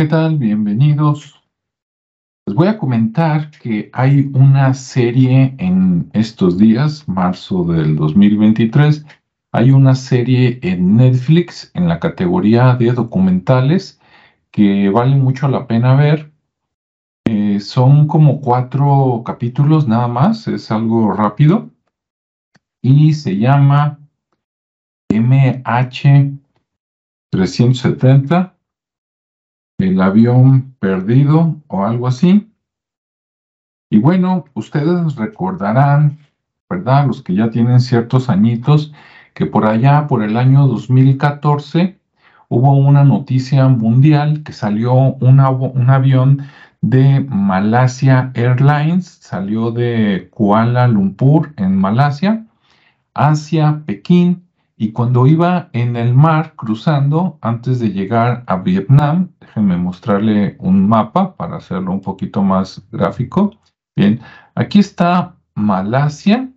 ¿qué tal? Bienvenidos. Les voy a comentar que hay una serie en estos días, marzo del 2023, hay una serie en Netflix en la categoría de documentales que vale mucho la pena ver. Eh, son como cuatro capítulos nada más, es algo rápido y se llama MH 370 el avión perdido o algo así. Y bueno, ustedes recordarán, ¿verdad? Los que ya tienen ciertos añitos, que por allá, por el año 2014, hubo una noticia mundial que salió un avión de Malasia Airlines, salió de Kuala Lumpur en Malasia hacia Pekín y cuando iba en el mar cruzando, antes de llegar a Vietnam, déjenme mostrarle un mapa para hacerlo un poquito más gráfico. Bien, aquí está Malasia,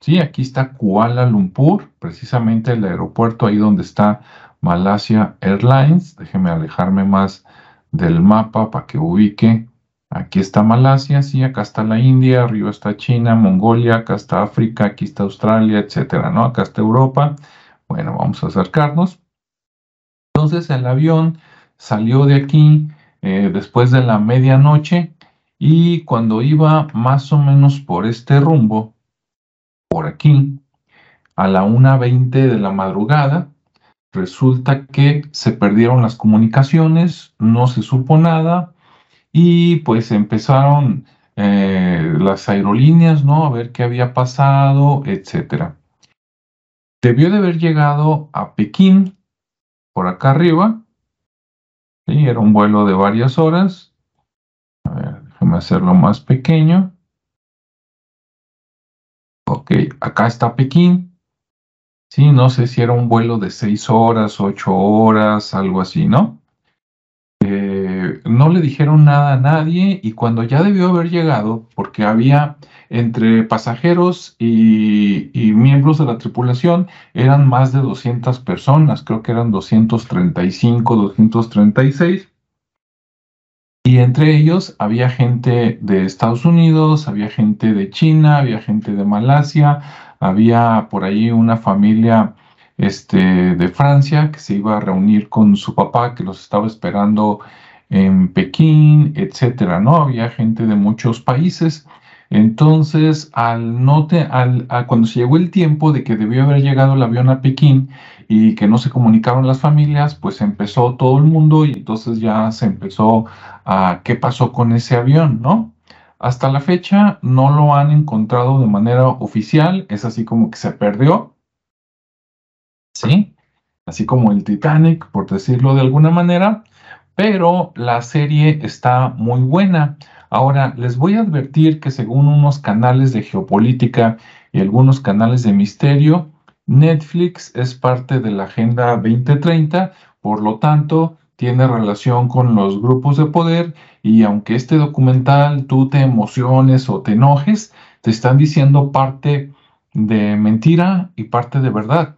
sí, aquí está Kuala Lumpur, precisamente el aeropuerto ahí donde está Malasia Airlines. Déjenme alejarme más del mapa para que ubique. Aquí está Malasia, sí, acá está la India, arriba está China, Mongolia, acá está África, aquí está Australia, etcétera, ¿no? Acá está Europa. Bueno, vamos a acercarnos. Entonces el avión salió de aquí eh, después de la medianoche y cuando iba más o menos por este rumbo, por aquí, a la 1.20 de la madrugada, resulta que se perdieron las comunicaciones, no se supo nada y pues empezaron eh, las aerolíneas, ¿no? A ver qué había pasado, etcétera. Debió de haber llegado a Pekín, por acá arriba. ¿Sí? Era un vuelo de varias horas. A ver, déjame hacerlo más pequeño. Ok, acá está Pekín. Sí, no sé si era un vuelo de seis horas, ocho horas, algo así, ¿no? no le dijeron nada a nadie y cuando ya debió haber llegado, porque había entre pasajeros y, miembros de la tripulación, eran más de 200 personas, creo que eran 235, 236. Y entre ellos había gente de Estados Unidos, había gente de China, había gente de Malasia, había por ahí una familia este, de Francia que se iba a reunir con su papá que los estaba esperando en Pekín, etcétera, ¿no? Había gente de muchos países. Entonces, al no al, cuando se llegó el tiempo de que debió haber llegado el avión a Pekín y que no se comunicaron las familias, pues empezó todo el mundo y entonces ya se empezó a qué pasó con ese avión, ¿no? Hasta la fecha no lo han encontrado de manera oficial, es así como que se perdió, ¿sí? Así como el Titanic, por decirlo de alguna manera, pero la serie está muy buena. Ahora, les voy a advertir que según unos canales de geopolítica y algunos canales de misterio, Netflix es parte de la Agenda 2030, por lo tanto, tiene relación con los grupos de poder y aunque este documental tú te emociones o te enojes, te están diciendo parte de mentira y parte de verdad.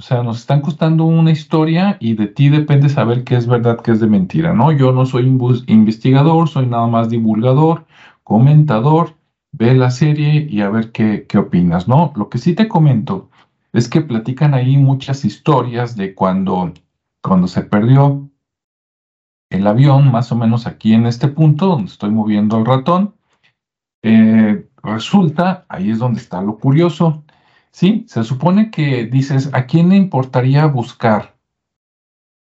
O sea, nos están costando una historia y de ti depende saber qué es verdad, qué es de mentira, ¿no? Yo no soy investigador, soy nada más divulgador, comentador, ve la serie y a ver qué, qué opinas, ¿no? Lo que sí te comento es que platican ahí muchas historias de cuando, cuando se perdió el avión, más o menos aquí en este punto donde estoy moviendo el ratón. Eh, resulta, ahí es donde está lo curioso, Sí, se supone que dices, ¿a quién le importaría buscar?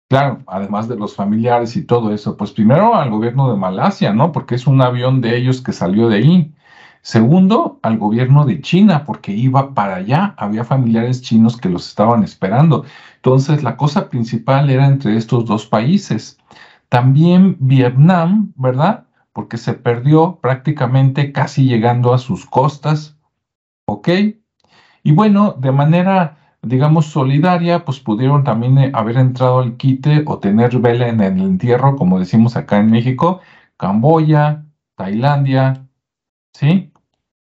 Claro, además de los familiares y todo eso, pues primero al gobierno de Malasia, ¿no? Porque es un avión de ellos que salió de ahí. Segundo, al gobierno de China, porque iba para allá, había familiares chinos que los estaban esperando. Entonces, la cosa principal era entre estos dos países. También Vietnam, ¿verdad? Porque se perdió prácticamente casi llegando a sus costas, ¿ok? Y bueno, de manera, digamos, solidaria, pues pudieron también eh, haber entrado al quite o tener vela en el entierro, como decimos acá en México, Camboya, Tailandia, ¿sí?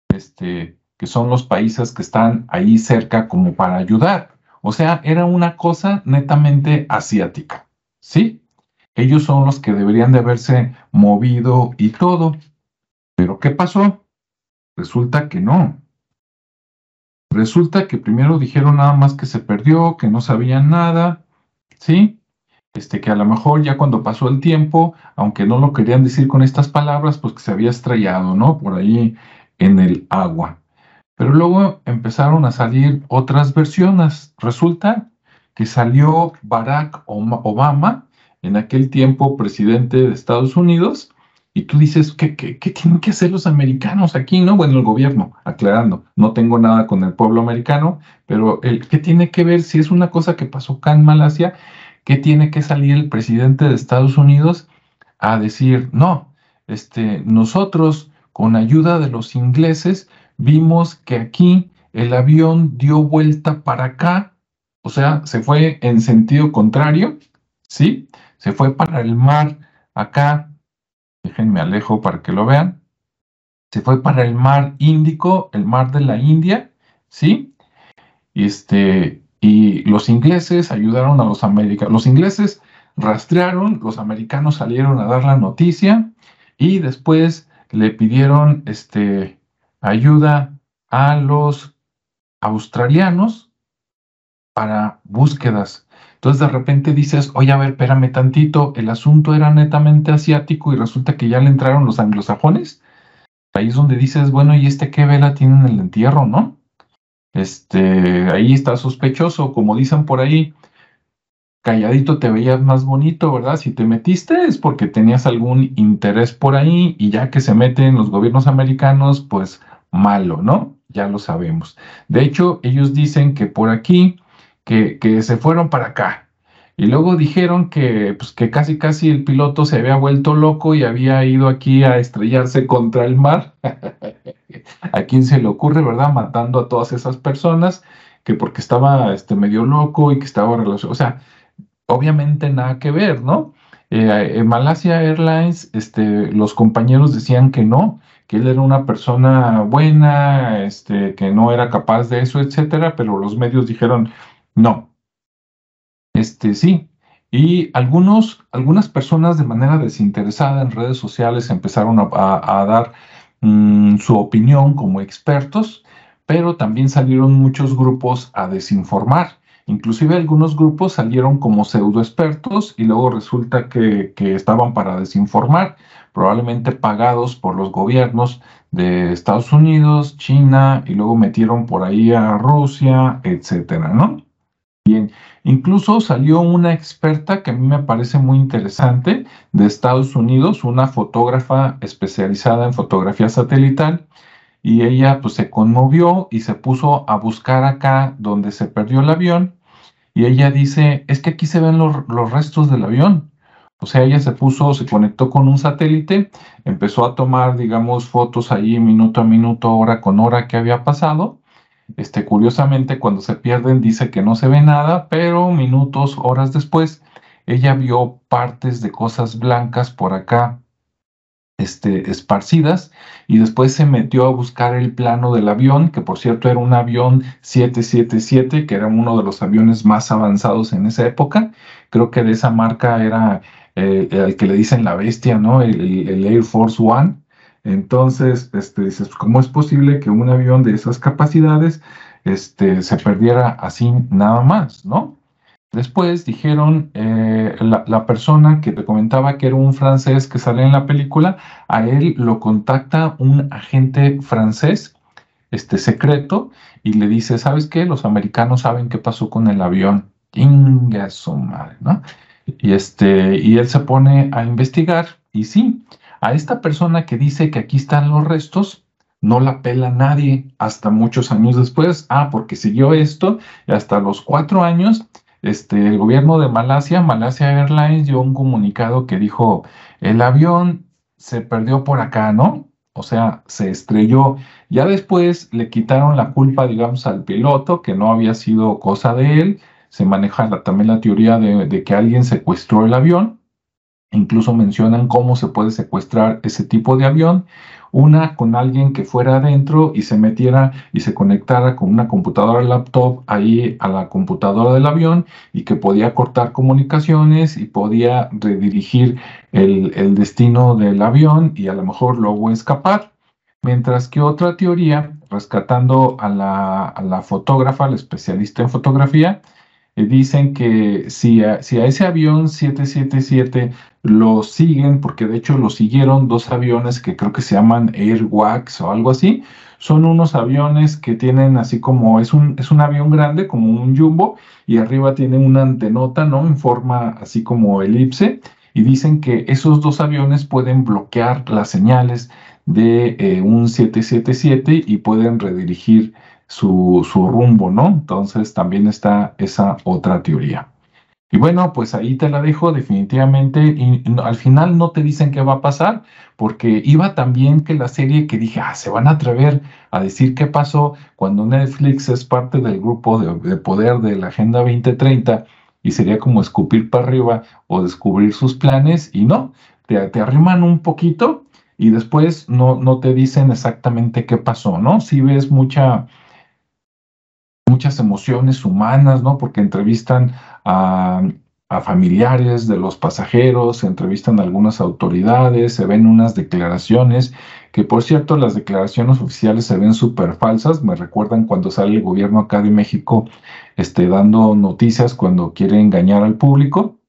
Este, que son los países que están ahí cerca como para ayudar. O sea, era una cosa netamente asiática, ¿sí? ellos son los que deberían de haberse movido y todo. Pero ¿qué pasó? Resulta que no. Resulta que primero dijeron nada más que se perdió, que no sabían nada, ¿sí? Este, que a lo mejor ya cuando pasó el tiempo, aunque no lo querían decir con estas palabras, pues que se había estrellado, ¿no? Por ahí en el agua. Pero luego empezaron a salir otras versiones. Resulta que salió Barack Obama, en aquel tiempo presidente de Estados Unidos, y tú dices, ¿qué, qué, tienen que hacer los americanos aquí? No, bueno, el gobierno, aclarando, no tengo nada con el pueblo americano, pero el, ¿qué tiene que ver si es una cosa que pasó acá en Malasia? ¿Qué tiene que salir el presidente de Estados Unidos a decir, no, este, nosotros con ayuda de los ingleses vimos que aquí el avión dio vuelta para acá, o sea, se fue en sentido contrario, ¿sí? Se fue para el mar acá, déjenme alejo para que lo vean, se fue para el mar Índico, el mar de la India, ¿sí? Este, y los ingleses ayudaron a los americanos, los ingleses rastrearon, los americanos salieron a dar la noticia y después le pidieron este, ayuda a los australianos para búsquedas. Entonces de repente dices, oye, a ver, espérame tantito, el asunto era netamente asiático y resulta que ya le entraron los anglosajones. Ahí es donde dices, bueno, ¿y este qué vela tiene en el entierro, no? Este, ahí está sospechoso, como dicen por ahí, calladito te veías más bonito, ¿verdad? Si te metiste es porque tenías algún interés por ahí y ya que se meten los gobiernos americanos, pues malo, ¿no? Ya lo sabemos. De hecho, ellos dicen que por aquí, que, que se fueron para acá. Y luego dijeron que, pues, que casi casi el piloto se había vuelto loco y había ido aquí a estrellarse contra el mar. ¿A quién se le ocurre, verdad? Matando a todas esas personas que porque estaba este, medio loco y que estaba relacionado. O sea, obviamente nada que ver, ¿no? Eh, en Malasia Airlines, este, los compañeros decían que no, que él era una persona buena, este, que no era capaz de eso, etcétera, pero los medios dijeron no. Este, sí. Y algunos, algunas personas de manera desinteresada en redes sociales empezaron a, dar mm, su opinión como expertos, pero también salieron muchos grupos a desinformar. Inclusive algunos grupos salieron como pseudo expertos y luego resulta que, estaban para desinformar, probablemente pagados por los gobiernos de Estados Unidos, China y luego metieron por ahí a Rusia, etcétera, ¿no? Bien, incluso salió una experta que a mí me parece muy interesante de Estados Unidos, una fotógrafa especializada en fotografía satelital, y ella pues se conmovió y se puso a buscar acá donde se perdió el avión y ella dice, es que aquí se ven los, restos del avión. O sea, ella se puso, se conectó con un satélite, empezó a tomar, digamos, fotos ahí minuto a minuto, hora con hora que había pasado. Este, curiosamente, cuando se pierden dice que no se ve nada, pero minutos, horas después, ella vio partes de cosas blancas por acá este, esparcidas y después se metió a buscar el plano del avión, que por cierto era un avión 777, que era uno de los aviones más avanzados en esa época. Creo que de esa marca era eh, el que le dicen la bestia, ¿no? El, Air Force One. Entonces, este, dices, ¿cómo es posible que un avión de esas capacidades este, se perdiera así nada más, ¿no? Después dijeron, eh, la, persona que te comentaba que era un francés que sale en la película, a él lo contacta un agente francés, este secreto, y le dice, ¿sabes qué? Los americanos saben qué pasó con el avión. Inga su madre, ¿no? Y, este, y él se pone a investigar, y sí, a esta persona que dice que aquí están los restos, no la pela nadie hasta muchos años después. Ah, porque siguió esto y hasta los cuatro años este, el gobierno de Malasia, Malasia Airlines, dio un comunicado que dijo, el avión se perdió por acá, ¿no? O sea, se estrelló. Ya después le quitaron la culpa, digamos, al piloto, que no había sido cosa de él. Se maneja también la teoría de, que alguien secuestró el avión. Incluso mencionan cómo se puede secuestrar ese tipo de avión. Una con alguien que fuera adentro y se metiera y se conectara con una computadora laptop ahí a la computadora del avión y que podía cortar comunicaciones y podía redirigir el, destino del avión y a lo mejor luego escapar. Mientras que otra teoría, rescatando a la, a la fotógrafa, la especialista en fotografía, dicen que si a, si a, ese avión 777 lo siguen, porque de hecho lo siguieron dos aviones que creo que se llaman Airwax o algo así, son unos aviones que tienen así como, es un, es un avión grande, como un jumbo, y arriba tiene una antenota, ¿no? En forma así como elipse, y dicen que esos dos aviones pueden bloquear las señales de eh, un 777 y pueden redirigir su, rumbo, ¿no? Entonces también está esa otra teoría. Y bueno, pues ahí te la dejo definitivamente. Y al final no te dicen qué va a pasar, porque iba también que la serie que dije, ah, se van a atrever a decir qué pasó cuando Netflix es parte del grupo de, poder de la Agenda 2030 y sería como escupir para arriba o descubrir sus planes y no, te, te arriman un poquito y después no, no te dicen exactamente qué pasó, ¿no? Si ves mucha muchas emociones humanas, ¿no? Porque entrevistan a, familiares de los pasajeros, se entrevistan a algunas autoridades, se ven unas declaraciones, que por cierto las declaraciones oficiales se ven súper falsas, me recuerdan cuando sale el gobierno acá de México este, dando noticias cuando quiere engañar al público.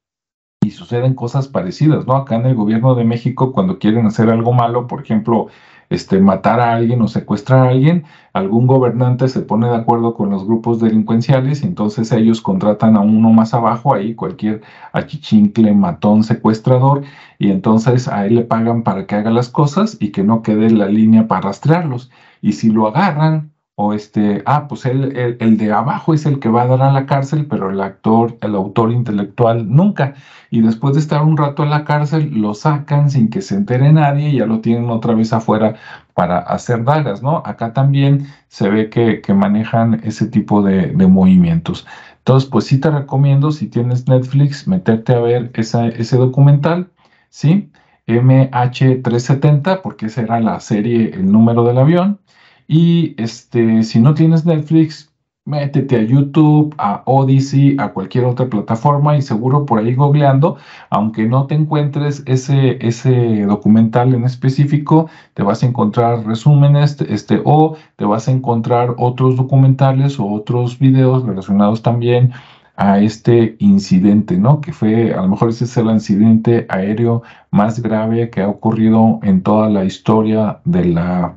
Y suceden cosas parecidas, ¿no? Acá en el gobierno de México, cuando quieren hacer algo malo, por ejemplo, este, matar a alguien o secuestrar a alguien, algún gobernante se pone de acuerdo con los grupos delincuenciales y entonces ellos contratan a uno más abajo, ahí cualquier achichincle, matón, secuestrador, y entonces a él le pagan para que haga las cosas y que no quede la línea para rastrearlos. Y si lo agarran, o este, ah, pues el, el, de abajo es el que va a dar a la cárcel, pero el actor, el autor intelectual nunca. Y después de estar un rato en la cárcel, lo sacan sin que se entere nadie y ya lo tienen otra vez afuera para hacer dagas, ¿no? Acá también se ve que, que manejan ese tipo de, de, movimientos. Entonces, pues sí te recomiendo, si tienes Netflix, meterte a ver ese documental, ¿sí? MH370, porque esa era la serie, el número del avión. Y este, si no tienes Netflix, métete a YouTube, a Odyssey, a cualquier otra plataforma y seguro por ahí googleando, aunque no te encuentres ese, ese documental en específico, te vas a encontrar resúmenes este, o te vas a encontrar otros documentales o otros videos relacionados también a este incidente, ¿no? Que fue, a lo mejor ese es el incidente aéreo más grave que ha ocurrido en toda la historia de la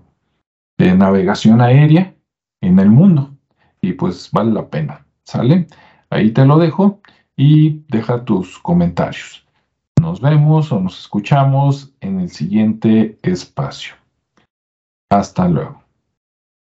de navegación aérea en el mundo. Y pues vale la pena, ¿sale? Ahí te lo dejo y deja tus comentarios. Nos vemos o nos escuchamos en el siguiente espacio. Hasta luego.